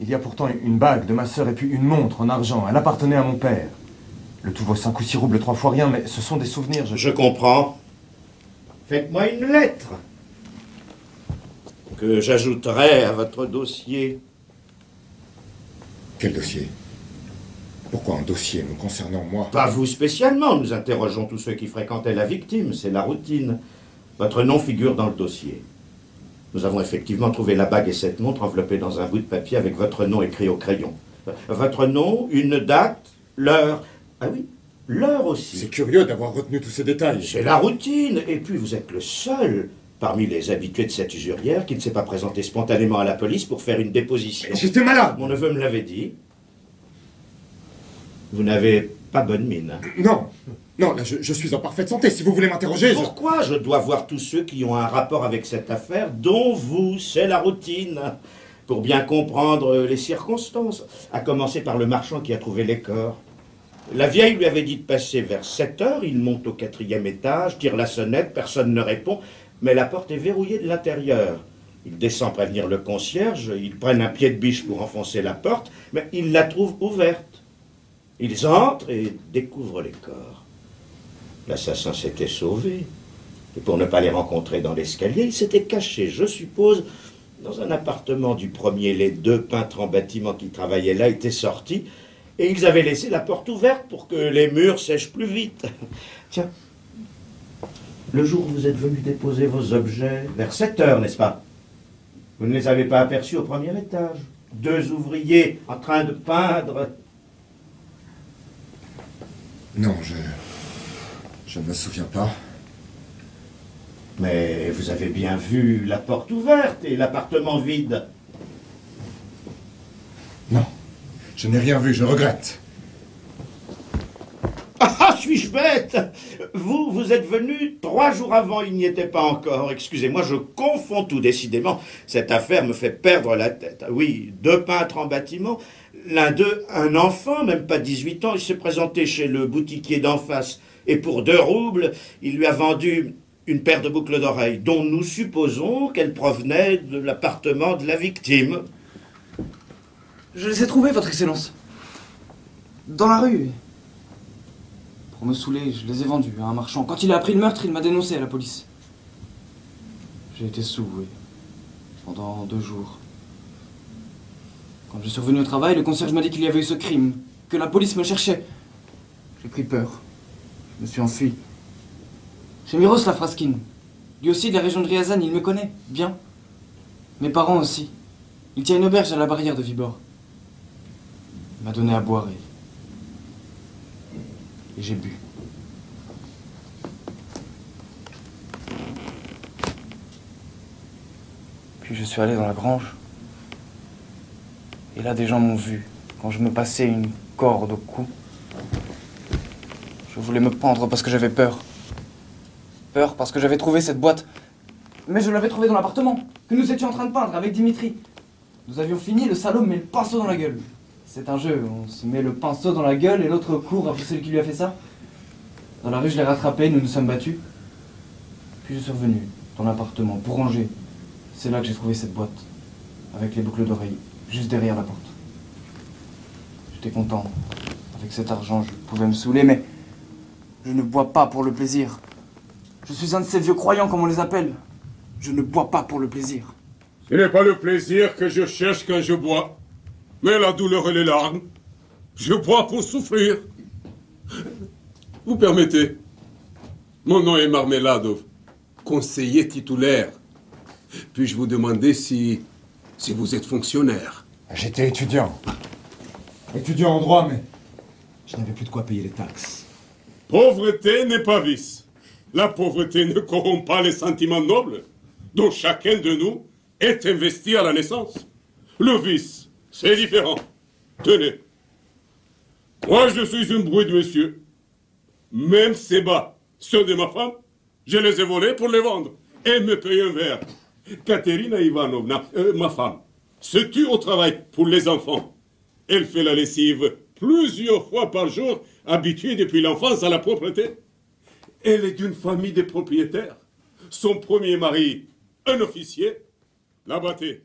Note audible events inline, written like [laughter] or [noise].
Il y a pourtant une bague de ma sœur et puis une montre en argent. Elle appartenait à mon père. Le tout vaut cinq ou six roubles, trois fois rien, mais ce sont des souvenirs. Je, Je comprends. Faites-moi une lettre que j'ajouterai à votre dossier. Quel dossier? Pourquoi un dossier me concernant moi? Pas vous spécialement, nous interrogeons tous ceux qui fréquentaient la victime, c'est la routine. Votre nom figure dans le dossier. Nous avons effectivement trouvé la bague et cette montre enveloppées dans un bout de papier avec votre nom écrit au crayon. Votre nom, une date, l'heure. Ah oui, l'heure aussi. C'est curieux d'avoir retenu tous ces détails. C'est la routine. Et puis vous êtes le seul parmi les habitués de cette usurière qui ne s'est pas présenté spontanément à la police pour faire une déposition. J'étais malade Mon neveu me l'avait dit. Vous n'avez pas bonne mine. hein. Non Non, là, je, je suis en parfaite santé. Si vous voulez m'interroger. Pourquoi je dois voir tous ceux qui ont un rapport avec cette affaire, dont vous, c'est la routine, pour bien comprendre les circonstances, à commencer par le marchand qui a trouvé les corps. La vieille lui avait dit de passer vers 7 heures, il monte au quatrième étage, tire la sonnette, personne ne répond, mais la porte est verrouillée de l'intérieur. Il descend prévenir le concierge, ils prennent un pied de biche pour enfoncer la porte, mais ils la trouvent ouverte. Ils entrent et découvrent les corps. L'assassin s'était sauvé. Et pour ne pas les rencontrer dans l'escalier, il s'était caché, je suppose, dans un appartement du premier. Les deux peintres en bâtiment qui travaillaient là étaient sortis et ils avaient laissé la porte ouverte pour que les murs sèchent plus vite. [laughs] Tiens, le jour où vous êtes venu déposer vos objets, vers 7 heures, n'est-ce pas? Vous ne les avez pas aperçus au premier étage. Deux ouvriers en train de peindre. Non, je... Je ne me souviens pas. Mais vous avez bien vu la porte ouverte et l'appartement vide. Non. Je n'ai rien vu, je regrette. Ah, suis-je bête? Vous, vous êtes venu trois jours avant, il n'y était pas encore. Excusez-moi, je confonds tout décidément. Cette affaire me fait perdre la tête. Oui, deux peintres en bâtiment. L'un d'eux, un enfant, même pas 18 ans, il s'est présenté chez le boutiquier d'en face. Et pour deux roubles, il lui a vendu une paire de boucles d'oreilles, dont nous supposons qu'elles provenaient de l'appartement de la victime. Je les ai trouvés, Votre Excellence. Dans la rue. Pour me saouler, je les ai vendus à un marchand. Quand il a appris le meurtre, il m'a dénoncé à la police. J'ai été sous, oui. Pendant deux jours. Quand je suis revenu au travail, le concierge m'a dit qu'il y avait eu ce crime, que la police me cherchait. J'ai pris peur. Je me suis enfui. Chez Miros la. Lui aussi de la région de Riazan, il me connaît, bien. Mes parents aussi. Il tient une auberge à la barrière de Vibor. Il m'a donné à boire et. Et j'ai bu. Puis je suis allé dans la grange. Et là, des gens m'ont vu quand je me passais une corde au cou. Je voulais me pendre parce que j'avais peur. Peur parce que j'avais trouvé cette boîte. Mais je l'avais trouvée dans l'appartement, que nous étions en train de peindre avec Dimitri. Nous avions fini, le salaud me met le pinceau dans la gueule. C'est un jeu, on se met le pinceau dans la gueule et l'autre court après celui qui lui a fait ça. Dans la rue, je l'ai rattrapé, nous nous sommes battus. Puis je suis revenu dans l'appartement pour ranger. C'est là que j'ai trouvé cette boîte, avec les boucles d'oreilles, juste derrière la porte. J'étais content. Avec cet argent, je pouvais me saouler, mais je ne bois pas pour le plaisir. Je suis un de ces vieux croyants, comme on les appelle. Je ne bois pas pour le plaisir. Ce n'est pas le plaisir que je cherche quand je bois, mais la douleur et les larmes. Je bois pour souffrir. Vous permettez? Mon nom est Marmeladov, conseiller titulaire. Puis-je vous demander si. Si vous êtes fonctionnaire J'étais étudiant. Étudiant en droit, mais je n'avais plus de quoi payer les taxes. Pauvreté n'est pas vice. La pauvreté ne corrompt pas les sentiments nobles, dont chacun de nous est investi à la naissance. Le vice, c'est différent. Tenez. Moi, je suis un bruit de monsieur. Même ces bas, ceux de ma femme, je les ai volés pour les vendre et me payer un verre. Katerina Ivanovna, euh, ma femme, se tue au travail pour les enfants. Elle fait la lessive plusieurs fois par jour, habituée depuis l'enfance à la propreté. Elle est d'une famille de propriétaires. Son premier mari, un officier, l'a batté